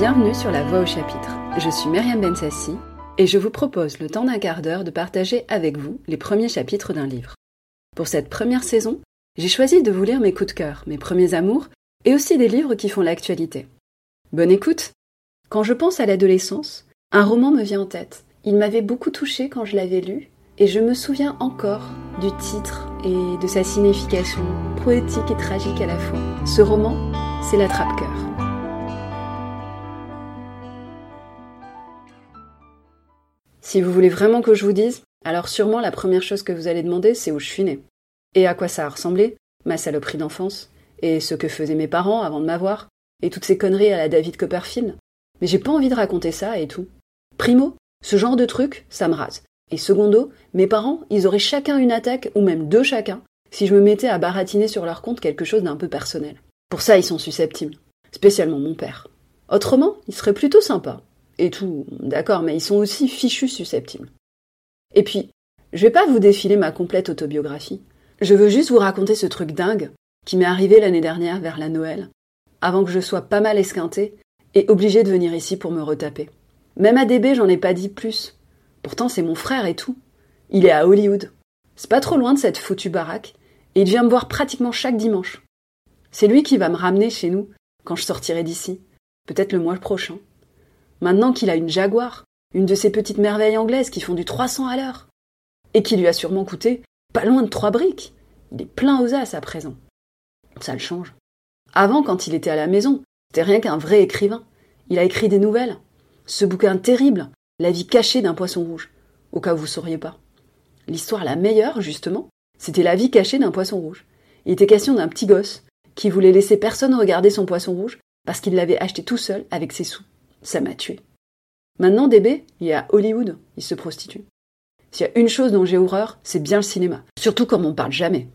Bienvenue sur La Voix au chapitre. Je suis Myriam Bensassi et je vous propose le temps d'un quart d'heure de partager avec vous les premiers chapitres d'un livre. Pour cette première saison, j'ai choisi de vous lire mes coups de cœur, mes premiers amours et aussi des livres qui font l'actualité. Bonne écoute Quand je pense à l'adolescence, un roman me vient en tête. Il m'avait beaucoup touché quand je l'avais lu et je me souviens encore du titre et de sa signification poétique et tragique à la fois. Ce roman, c'est L'attrape-cœur. Si vous voulez vraiment que je vous dise, alors sûrement la première chose que vous allez demander, c'est où je suis née. Et à quoi ça a ressemblé, ma saloperie d'enfance, et ce que faisaient mes parents avant de m'avoir, et toutes ces conneries à la David Copperfield. Mais j'ai pas envie de raconter ça et tout. Primo, ce genre de truc, ça me rase. Et secondo, mes parents, ils auraient chacun une attaque, ou même deux chacun, si je me mettais à baratiner sur leur compte quelque chose d'un peu personnel. Pour ça, ils sont susceptibles. Spécialement mon père. Autrement, il serait plutôt sympa. Et tout, d'accord, mais ils sont aussi fichus susceptibles. Et puis, je vais pas vous défiler ma complète autobiographie. Je veux juste vous raconter ce truc dingue qui m'est arrivé l'année dernière vers la Noël, avant que je sois pas mal esquinté et obligé de venir ici pour me retaper. Même à DB, j'en ai pas dit plus. Pourtant, c'est mon frère et tout. Il est à Hollywood. C'est pas trop loin de cette foutue baraque, et il vient me voir pratiquement chaque dimanche. C'est lui qui va me ramener chez nous quand je sortirai d'ici, peut-être le mois prochain. Maintenant qu'il a une Jaguar, une de ces petites merveilles anglaises qui font du 300 à l'heure, et qui lui a sûrement coûté pas loin de trois briques. Il est plein aux as à présent. Ça le change. Avant, quand il était à la maison, c'était rien qu'un vrai écrivain. Il a écrit des nouvelles. Ce bouquin terrible, La vie cachée d'un poisson rouge, au cas où vous sauriez pas. L'histoire la meilleure, justement, c'était La vie cachée d'un poisson rouge. Il était question d'un petit gosse qui voulait laisser personne regarder son poisson rouge parce qu'il l'avait acheté tout seul avec ses sous. Ça m'a tué. Maintenant, DB, il est à Hollywood, il se prostitue. S'il y a une chose dont j'ai horreur, c'est bien le cinéma. Surtout quand on parle jamais.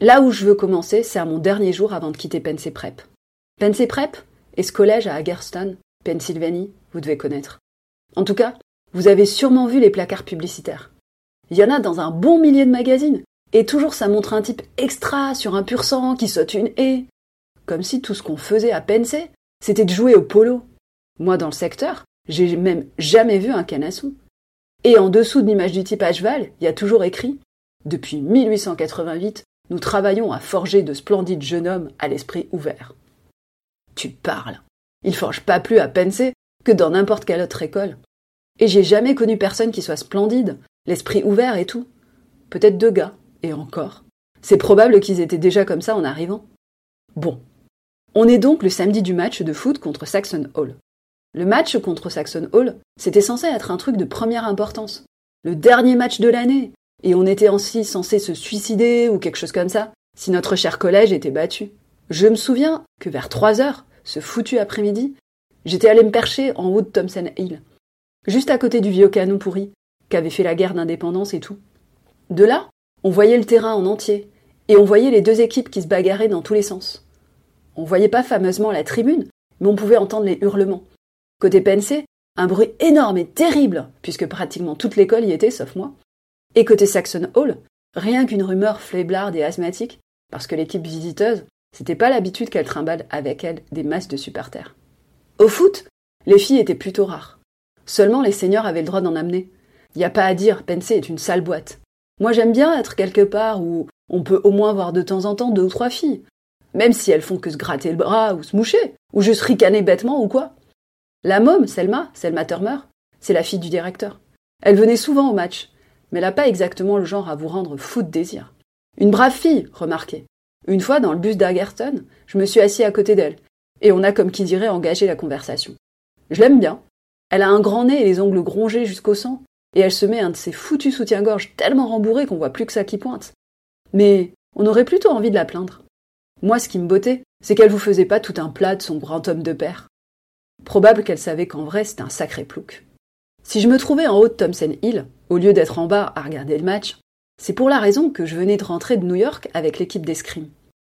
Là où je veux commencer, c'est à mon dernier jour avant de quitter Pensée Prep. Pensée Prep est ce collège à Hagerstown, Pennsylvanie, vous devez connaître. En tout cas, vous avez sûrement vu les placards publicitaires. Il y en a dans un bon millier de magazines, et toujours ça montre un type extra sur un pur sang qui saute une haie. Comme si tout ce qu'on faisait à Pensée, c'était de jouer au polo. Moi, dans le secteur, j'ai même jamais vu un canasson. Et en dessous de l'image du type à cheval, il y a toujours écrit Depuis 1888, nous travaillons à forger de splendides jeunes hommes à l'esprit ouvert. Tu parles. Ils forgent pas plus à penser que dans n'importe quelle autre école. Et j'ai jamais connu personne qui soit splendide, l'esprit ouvert et tout. Peut-être deux gars, et encore. C'est probable qu'ils étaient déjà comme ça en arrivant. Bon. On est donc le samedi du match de foot contre Saxon Hall. Le match contre Saxon Hall, c'était censé être un truc de première importance. Le dernier match de l'année, et on était ainsi censé se suicider ou quelque chose comme ça, si notre cher collège était battu. Je me souviens que vers trois heures, ce foutu après-midi, j'étais allé me percher en haut de Thompson Hill, juste à côté du vieux canon pourri, qu'avait fait la guerre d'indépendance et tout. De là, on voyait le terrain en entier, et on voyait les deux équipes qui se bagarraient dans tous les sens. On voyait pas fameusement la tribune, mais on pouvait entendre les hurlements. Côté Pensée, un bruit énorme et terrible, puisque pratiquement toute l'école y était, sauf moi. Et côté Saxon Hall, rien qu'une rumeur fléblarde et asthmatique, parce que l'équipe visiteuse, c'était pas l'habitude qu'elle trimballe avec elle des masses de supporters. Au foot, les filles étaient plutôt rares. Seulement les seniors avaient le droit d'en amener. Y a pas à dire, Pensée est une sale boîte. Moi j'aime bien être quelque part où on peut au moins voir de temps en temps deux ou trois filles, même si elles font que se gratter le bras ou se moucher, ou juste ricaner bêtement ou quoi. La môme, Selma, Selma Turmer, c'est la fille du directeur. Elle venait souvent au match, mais elle n'a pas exactement le genre à vous rendre fou de désir. Une brave fille, remarquez. Une fois, dans le bus d'Agerton, je me suis assis à côté d'elle, et on a comme qui dirait engagé la conversation. Je l'aime bien. Elle a un grand nez et les ongles grongés jusqu'au sang, et elle se met un de ces foutus soutiens-gorge tellement rembourrés qu'on voit plus que ça qui pointe. Mais on aurait plutôt envie de la plaindre. Moi, ce qui me bottait, c'est qu'elle vous faisait pas tout un plat de son grand homme de père. Probable qu'elle savait qu'en vrai c'était un sacré plouc. Si je me trouvais en haut de Thompson Hill, au lieu d'être en bas à regarder le match, c'est pour la raison que je venais de rentrer de New York avec l'équipe d'escrime.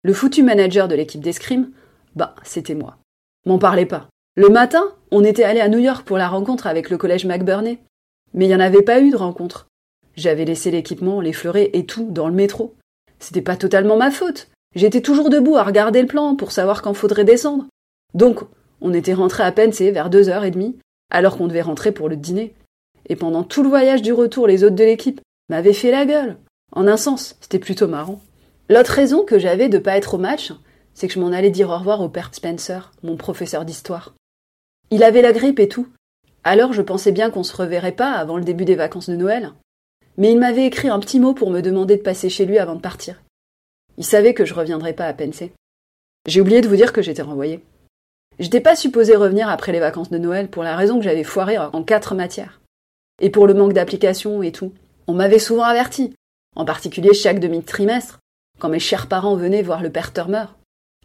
Le foutu manager de l'équipe d'escrime, bah, c'était moi. M'en parlez pas. Le matin, on était allé à New York pour la rencontre avec le collège McBurney. Mais il n'y en avait pas eu de rencontre. J'avais laissé l'équipement, les fleurets et tout dans le métro. C'était pas totalement ma faute. J'étais toujours debout à regarder le plan pour savoir quand faudrait descendre. Donc, On était rentré à peine, vers deux heures et demie, alors qu'on devait rentrer pour le dîner. Et pendant tout le voyage du retour, les autres de l'équipe m'avaient fait la gueule. En un sens, c'était plutôt marrant. L'autre raison que j'avais de pas être au match, c'est que je m'en allais dire au revoir au père Spencer, mon professeur d'histoire. Il avait la grippe et tout. Alors je pensais bien qu'on se reverrait pas avant le début des vacances de Noël. Mais il m'avait écrit un petit mot pour me demander de passer chez lui avant de partir. Il savait que je reviendrais pas à Pensée. J'ai oublié de vous dire que j'étais renvoyée. J'étais pas supposée revenir après les vacances de Noël pour la raison que j'avais foiré en quatre matières. Et pour le manque d'application et tout. On m'avait souvent averti, en particulier chaque demi-trimestre, quand mes chers parents venaient voir le père Turmer,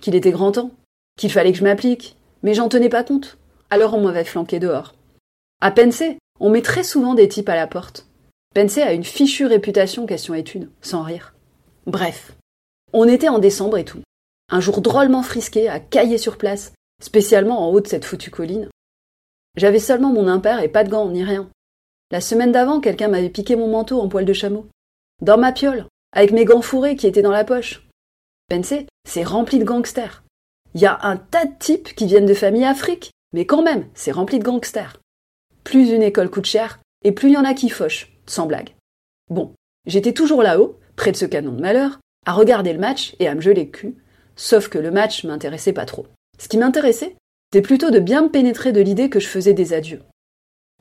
qu'il était grand temps, qu'il fallait que je m'applique, mais j'en tenais pas compte. Alors on m'avait flanqué dehors. À Pensée, on met très souvent des types à la porte. Pensée a une fichue réputation question études, sans rire. Bref, on était en décembre et tout. Un jour drôlement frisqué, à cailler sur place, spécialement en haut de cette foutue colline. J'avais seulement mon impair et pas de gants ni rien. La semaine d'avant, quelqu'un m'avait piqué mon manteau en poil de chameau. Dans ma piole, avec mes gants fourrés qui étaient dans la poche. Pensez, c'est rempli de gangsters. Il y a un tas de types qui viennent de familles Afrique, mais quand même, c'est rempli de gangsters. Plus une école coûte cher, et plus il y en a qui fauchent, sans blague. Bon, j'étais toujours là-haut, près de ce canon de malheur, à regarder le match et à me geler le cul, sauf que le match m'intéressait pas trop. Ce qui m'intéressait, c'était plutôt de bien me pénétrer de l'idée que je faisais des adieux.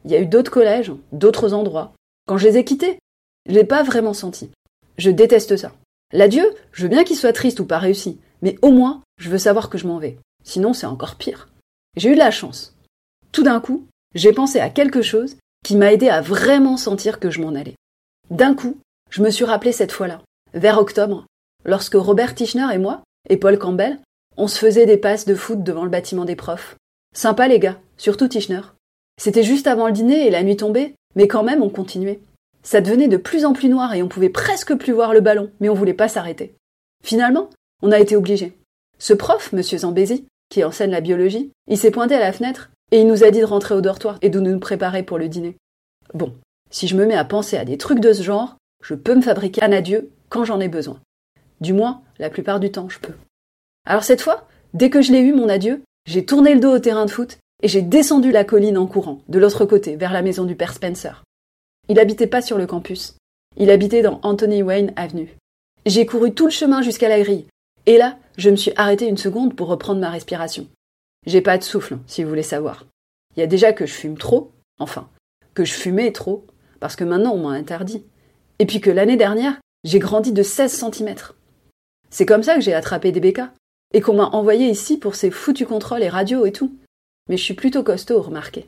Il y a eu d'autres collèges, d'autres endroits. Quand je les ai quittés, je l'ai pas vraiment senti. Je déteste ça. L'adieu, je veux bien qu'il soit triste ou pas réussi, mais au moins, je veux savoir que je m'en vais. Sinon, c'est encore pire. J'ai eu de la chance. Tout d'un coup, j'ai pensé à quelque chose qui m'a aidé à vraiment sentir que je m'en allais. D'un coup, je me suis rappelé cette fois-là, vers octobre, lorsque Robert Tischner et moi, et Paul Campbell, on se faisait des passes de foot devant le bâtiment des profs. Sympa les gars, surtout Tischner. C'était juste avant le dîner et la nuit tombée, mais quand même on continuait. Ça devenait de plus en plus noir et on pouvait presque plus voir le ballon, mais on voulait pas s'arrêter. Finalement, on a été obligés. Ce prof, monsieur Zambézy, qui enseigne la biologie, il s'est pointé à la fenêtre et il nous a dit de rentrer au dortoir et de nous préparer pour le dîner. Bon, si je me mets à penser à des trucs de ce genre, je peux me fabriquer un adieu quand j'en ai besoin. Du moins, la plupart du temps, je peux. Alors cette fois, dès que je l'ai eu, mon adieu, j'ai tourné le dos au terrain de foot et j'ai descendu la colline en courant, de l'autre côté, vers la maison du père Spencer. Il habitait pas sur le campus. Il habitait dans Anthony Wayne Avenue. J'ai couru tout le chemin jusqu'à la grille, et là, je me suis arrêté une seconde pour reprendre ma respiration. J'ai pas de souffle, si vous voulez savoir. Il y a déjà que je fume trop, enfin, que je fumais trop, parce que maintenant on m'a interdit. Et puis que l'année dernière, j'ai grandi de 16 cm. C'est comme ça que j'ai attrapé des bécas. Et qu'on m'a envoyé ici pour ces foutus contrôles et radios et tout. Mais je suis plutôt costaud, remarquez.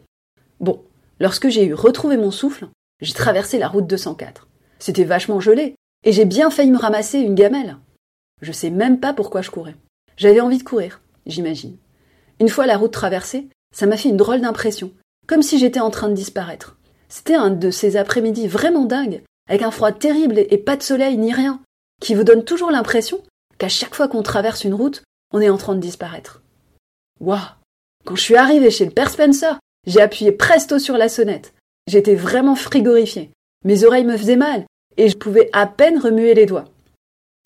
Bon, lorsque j'ai eu retrouvé mon souffle, j'ai traversé la route 204. C'était vachement gelé, et j'ai bien failli me ramasser une gamelle. Je sais même pas pourquoi je courais. J'avais envie de courir, j'imagine. Une fois la route traversée, ça m'a fait une drôle d'impression, comme si j'étais en train de disparaître. C'était un de ces après-midi vraiment dingues, avec un froid terrible et pas de soleil ni rien, qui vous donne toujours l'impression qu'à chaque fois qu'on traverse une route, on est en train de disparaître. Waouh Quand je suis arrivé chez le père Spencer, j'ai appuyé presto sur la sonnette. J'étais vraiment frigorifié. Mes oreilles me faisaient mal, et je pouvais à peine remuer les doigts.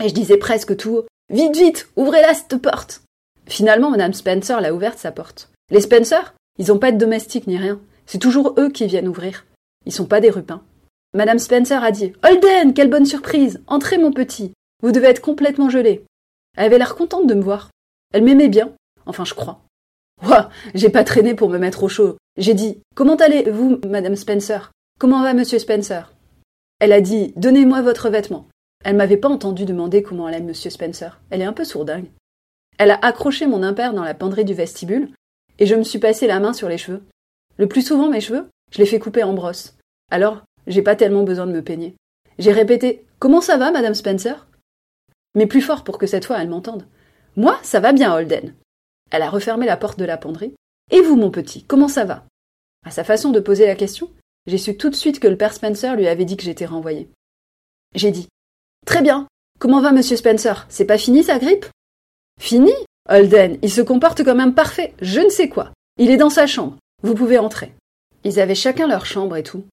Et je disais presque tout haut Vite, vite, ouvrez-la cette porte Finalement, Madame Spencer l'a ouverte sa porte. Les Spencer, ils n'ont pas de domestique ni rien. C'est toujours eux qui viennent ouvrir. Ils sont pas des rupins. Madame Spencer a dit Holden, quelle bonne surprise Entrez, mon petit vous devez être complètement gelé. Elle avait l'air contente de me voir. Elle m'aimait bien. Enfin, je crois. Ouah, j'ai pas traîné pour me mettre au chaud. J'ai dit Comment allez-vous, madame Spencer? Comment va monsieur Spencer? Elle a dit Donnez-moi votre vêtement. Elle m'avait pas entendu demander comment allait monsieur Spencer. Elle est un peu sourdingue. Elle a accroché mon impair dans la penderie du vestibule, et je me suis passé la main sur les cheveux. Le plus souvent, mes cheveux, je les fais couper en brosse. Alors, j'ai pas tellement besoin de me peigner. J'ai répété Comment ça va, madame Spencer? Mais plus fort pour que cette fois elle m'entende. Moi, ça va bien, Holden. Elle a refermé la porte de la penderie. Et vous, mon petit, comment ça va? À sa façon de poser la question, j'ai su tout de suite que le père Spencer lui avait dit que j'étais renvoyé. J'ai dit Très bien. Comment va monsieur Spencer? C'est pas fini sa grippe? Fini? Holden, il se comporte comme un parfait, je ne sais quoi. Il est dans sa chambre. Vous pouvez entrer. Ils avaient chacun leur chambre et tout.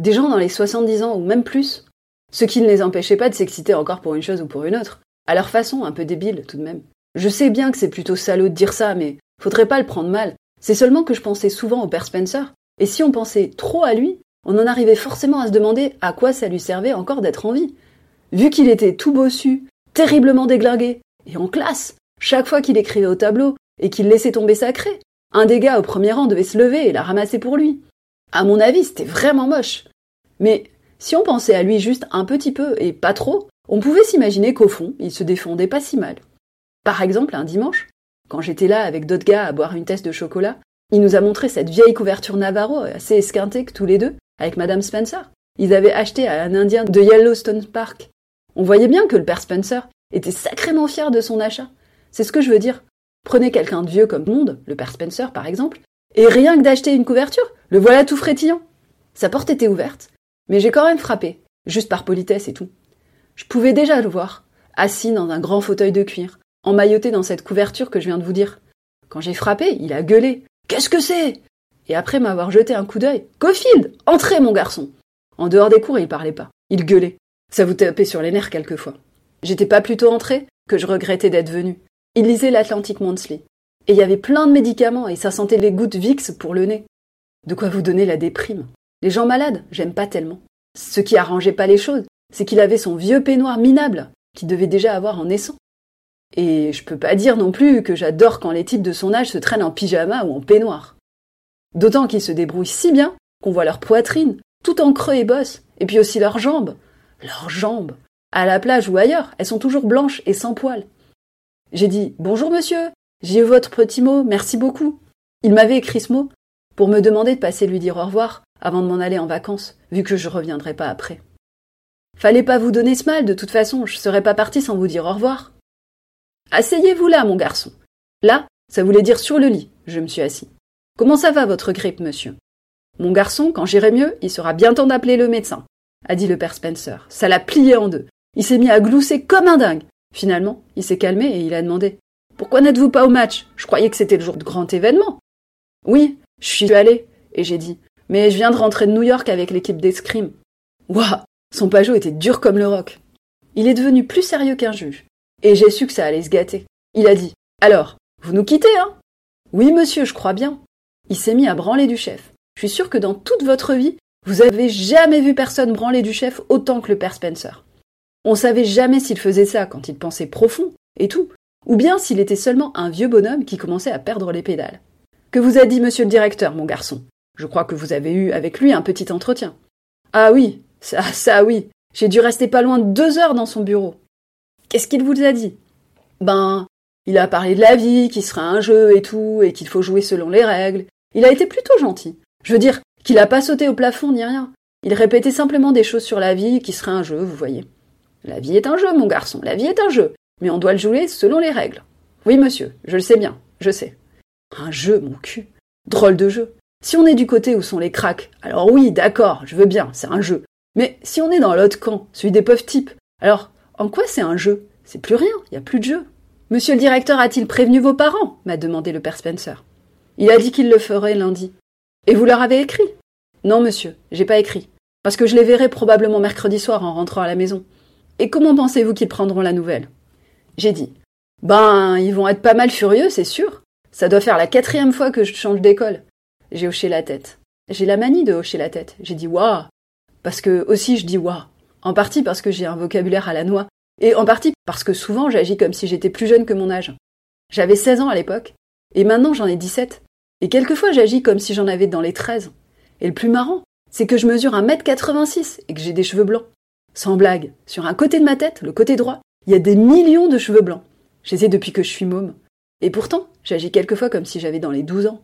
Des gens dans les 70 ans ou même plus, ce qui ne les empêchait pas de s'exciter encore pour une chose ou pour une autre, à leur façon un peu débile tout de même. Je sais bien que c'est plutôt salaud de dire ça, mais faudrait pas le prendre mal. C'est seulement que je pensais souvent au père Spencer, et si on pensait trop à lui, on en arrivait forcément à se demander à quoi ça lui servait encore d'être en vie. Vu qu'il était tout bossu, terriblement déglingué, et en classe, chaque fois qu'il écrivait au tableau, et qu'il laissait tomber sa un des gars au premier rang devait se lever et la ramasser pour lui. À mon avis, c'était vraiment moche. Mais si on pensait à lui juste un petit peu et pas trop, on pouvait s'imaginer qu'au fond, il se défendait pas si mal. Par exemple, un dimanche, quand j'étais là avec d'autres gars à boire une tasse de chocolat, il nous a montré cette vieille couverture Navarro assez esquintée que tous les deux, avec Madame Spencer. Ils avaient acheté à un Indien de Yellowstone Park. On voyait bien que le père Spencer était sacrément fier de son achat. C'est ce que je veux dire. Prenez quelqu'un de vieux comme monde, le père Spencer par exemple, et rien que d'acheter une couverture, le voilà tout frétillant. Sa porte était ouverte, mais j'ai quand même frappé, juste par politesse et tout. Je pouvais déjà le voir, assis dans un grand fauteuil de cuir, emmailloté dans cette couverture que je viens de vous dire. Quand j'ai frappé, il a gueulé. Qu'est-ce que c'est? Et après m'avoir jeté un coup d'œil, Cofield! Entrez, mon garçon! En dehors des cours, il parlait pas. Il gueulait. Ça vous tapait sur les nerfs quelquefois. J'étais pas plutôt entré que je regrettais d'être venu. Il lisait l'Atlantic Monthly. Et il y avait plein de médicaments et ça sentait les gouttes VIX pour le nez. De quoi vous donner la déprime. Les gens malades, j'aime pas tellement. Ce qui arrangeait pas les choses, c'est qu'il avait son vieux peignoir minable, qu'il devait déjà avoir en naissant. Et je peux pas dire non plus que j'adore quand les types de son âge se traînent en pyjama ou en peignoir. D'autant qu'ils se débrouillent si bien qu'on voit leur poitrine, tout en creux et bosse, et puis aussi leurs jambes. Leurs jambes. À la plage ou ailleurs, elles sont toujours blanches et sans poils. J'ai dit Bonjour monsieur, j'ai eu votre petit mot, merci beaucoup. Il m'avait écrit ce mot pour me demander de passer lui dire au revoir avant de m'en aller en vacances, vu que je reviendrai pas après. Fallait pas vous donner ce mal, de toute façon, je serais pas parti sans vous dire au revoir. Asseyez-vous là, mon garçon. Là, ça voulait dire sur le lit. Je me suis assis. Comment ça va, votre grippe, monsieur? Mon garçon, quand j'irai mieux, il sera bien temps d'appeler le médecin, a dit le père Spencer. Ça l'a plié en deux. Il s'est mis à glousser comme un dingue. Finalement, il s'est calmé et il a demandé Pourquoi n'êtes-vous pas au match? Je croyais que c'était le jour de grand événement. Oui, je suis allé, et j'ai dit Mais je viens de rentrer de New York avec l'équipe d'escrime. Son pajot était dur comme le roc. Il est devenu plus sérieux qu'un juge, et j'ai su que ça allait se gâter. Il a dit Alors, vous nous quittez, hein? Oui, monsieur, je crois bien. Il s'est mis à branler du chef. Je suis sûr que dans toute votre vie, vous avez jamais vu personne branler du chef autant que le père Spencer. On savait jamais s'il faisait ça quand il pensait profond, et tout, ou bien s'il était seulement un vieux bonhomme qui commençait à perdre les pédales. Que vous a dit monsieur le directeur, mon garçon? Je crois que vous avez eu avec lui un petit entretien. Ah oui, ça, ça oui. J'ai dû rester pas loin de deux heures dans son bureau. Qu'est-ce qu'il vous a dit? Ben, il a parlé de la vie, qu'il sera un jeu et tout, et qu'il faut jouer selon les règles. Il a été plutôt gentil. Je veux dire qu'il a pas sauté au plafond ni rien. Il répétait simplement des choses sur la vie, qui serait un jeu, vous voyez. La vie est un jeu, mon garçon, la vie est un jeu, mais on doit le jouer selon les règles. Oui, monsieur, je le sais bien, je sais. Un jeu, mon cul. Drôle de jeu. Si on est du côté où sont les cracks, alors oui, d'accord, je veux bien, c'est un jeu. Mais si on est dans l'autre camp, celui des pauvres types, alors en quoi c'est un jeu? C'est plus rien, il n'y a plus de jeu. Monsieur le directeur a-t-il prévenu vos parents? m'a demandé le père Spencer. Il a dit qu'il le ferait lundi. Et vous leur avez écrit? Non, monsieur, j'ai pas écrit. Parce que je les verrai probablement mercredi soir en rentrant à la maison. Et comment pensez-vous qu'ils prendront la nouvelle? J'ai dit. Ben, ils vont être pas mal furieux, c'est sûr. Ça doit faire la quatrième fois que je change d'école. J'ai hoché la tête. J'ai la manie de hocher la tête. J'ai dit waouh. Parce que aussi je dis waouh. En partie parce que j'ai un vocabulaire à la noix. Et en partie parce que souvent j'agis comme si j'étais plus jeune que mon âge. J'avais 16 ans à l'époque. Et maintenant j'en ai 17. Et quelquefois j'agis comme si j'en avais dans les 13. Et le plus marrant, c'est que je mesure 1m86 et que j'ai des cheveux blancs. Sans blague, sur un côté de ma tête, le côté droit, il y a des millions de cheveux blancs. Je les ai depuis que je suis môme. Et pourtant, j'agis quelquefois comme si j'avais dans les 12 ans.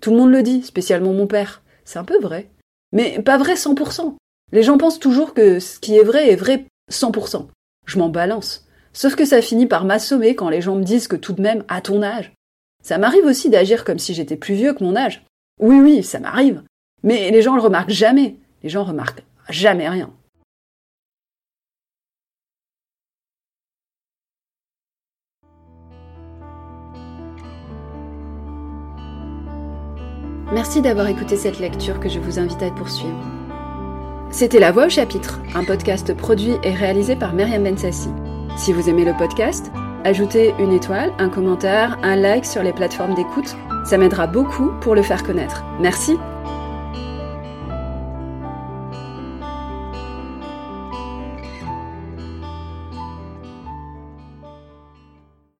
Tout le monde le dit, spécialement mon père. C'est un peu vrai. Mais pas vrai 100%. Les gens pensent toujours que ce qui est vrai est vrai 100%. Je m'en balance. Sauf que ça finit par m'assommer quand les gens me disent que tout de même, à ton âge. Ça m'arrive aussi d'agir comme si j'étais plus vieux que mon âge. Oui, oui, ça m'arrive. Mais les gens le remarquent jamais. Les gens remarquent jamais rien. Merci d'avoir écouté cette lecture que je vous invite à poursuivre. C'était La Voix au chapitre, un podcast produit et réalisé par Myriam Bensassi. Si vous aimez le podcast, ajoutez une étoile, un commentaire, un like sur les plateformes d'écoute Ça m'aidera beaucoup pour le faire connaître. Merci